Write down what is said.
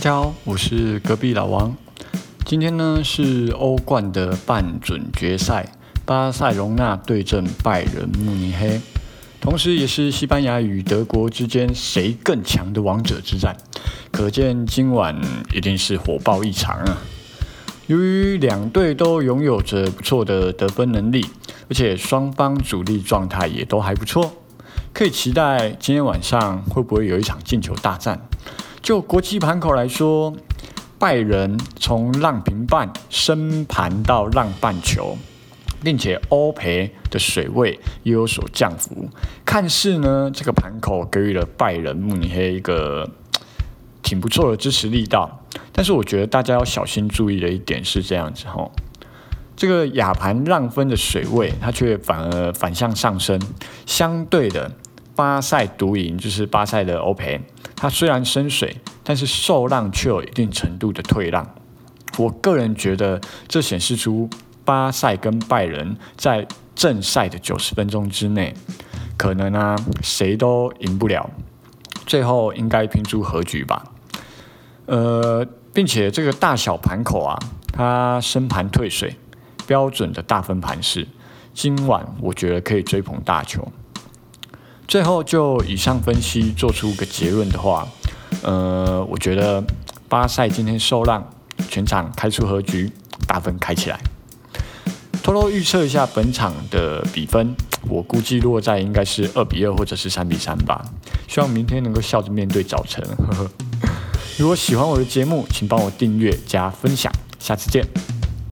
大家好，我是隔壁老王。今天呢是欧冠的半准决赛，巴塞隆纳对阵拜仁慕尼黑，同时也是西班牙与德国之间谁更强的王者之战。可见今晚一定是火爆异常啊！由于两队都拥有着不错的得分能力，而且双方主力状态也都还不错，可以期待今天晚上会不会有一场进球大战。就国际盘口来说，拜仁从让平半升盘到让半球，并且欧赔的水位也有所降幅，看似呢这个盘口给予了拜仁慕尼黑一个挺不错的支持力道。但是我觉得大家要小心注意的一点是这样子吼，这个亚盘让分的水位它却反而反向上升，相对的。巴塞独赢就是巴塞的欧赔，它虽然深水，但是受让却有一定程度的退让。我个人觉得这显示出巴塞跟拜仁在正赛的九十分钟之内，可能啊谁都赢不了，最后应该拼出和局吧。呃，并且这个大小盘口啊，它升盘退水，标准的大分盘式，今晚我觉得可以追捧大球。最后就以上分析做出个结论的话，呃，我觉得巴塞今天受让，全场开出和局，大分开起来。偷偷预测一下本场的比分，我估计落在应该是二比二或者是三比三吧。希望明天能够笑着面对早晨。呵呵。如果喜欢我的节目，请帮我订阅加分享，下次见。